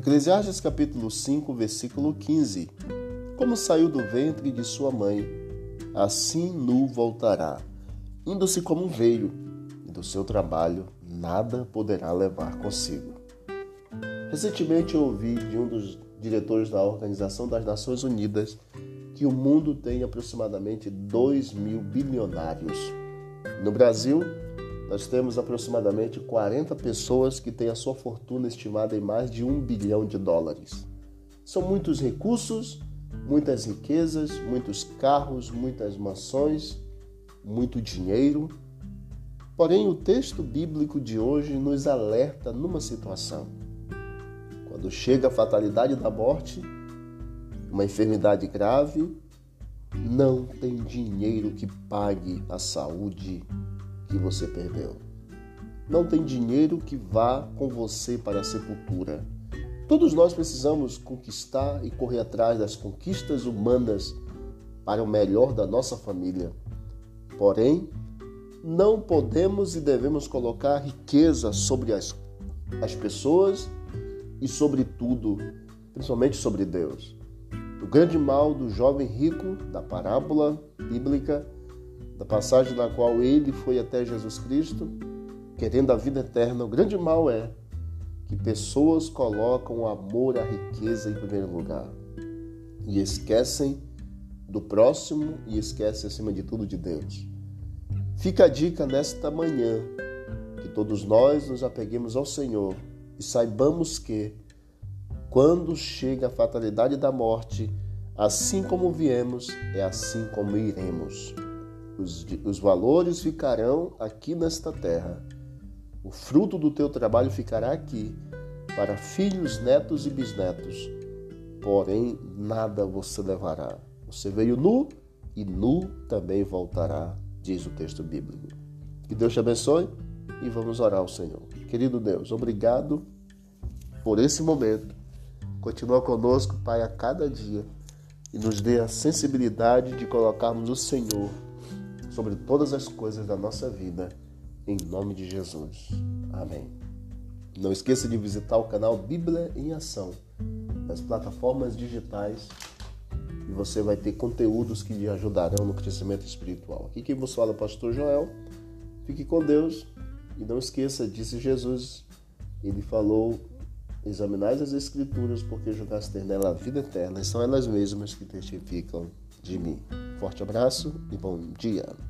Eclesiastes capítulo 5, versículo 15. Como saiu do ventre de sua mãe, assim nu voltará, indo-se como veio, e do seu trabalho nada poderá levar consigo. Recentemente eu ouvi de um dos diretores da Organização das Nações Unidas que o mundo tem aproximadamente 2 mil bilionários. No Brasil, nós temos aproximadamente 40 pessoas que têm a sua fortuna estimada em mais de um bilhão de dólares. São muitos recursos, muitas riquezas, muitos carros, muitas mansões, muito dinheiro. Porém, o texto bíblico de hoje nos alerta numa situação. Quando chega a fatalidade da morte, uma enfermidade grave, não tem dinheiro que pague a saúde que você perdeu. Não tem dinheiro que vá com você para a sepultura. Todos nós precisamos conquistar e correr atrás das conquistas humanas para o melhor da nossa família. Porém, não podemos e devemos colocar riqueza sobre as, as pessoas e sobre tudo, principalmente sobre Deus. O grande mal do jovem rico, da parábola bíblica, da passagem na qual ele foi até Jesus Cristo, querendo a vida eterna, o grande mal é que pessoas colocam o amor à riqueza em primeiro lugar e esquecem do próximo e esquecem, acima de tudo, de Deus. Fica a dica nesta manhã que todos nós nos apeguemos ao Senhor e saibamos que quando chega a fatalidade da morte, assim como viemos, é assim como iremos. Os, os valores ficarão aqui nesta terra. O fruto do teu trabalho ficará aqui, para filhos, netos e bisnetos. Porém, nada você levará. Você veio nu e nu também voltará, diz o texto bíblico. Que Deus te abençoe e vamos orar ao Senhor. Querido Deus, obrigado por esse momento Continua conosco, Pai, a cada dia e nos dê a sensibilidade de colocarmos o Senhor sobre todas as coisas da nossa vida, em nome de Jesus. Amém. Não esqueça de visitar o canal Bíblia em Ação nas plataformas digitais e você vai ter conteúdos que lhe ajudarão no crescimento espiritual. Aqui quem vos fala é o pastor Joel. Fique com Deus e não esqueça, disse Jesus, ele falou Examinais as Escrituras, porque julgaste ter nela a vida eterna, e são elas mesmas que testificam de mim. Forte abraço e bom dia.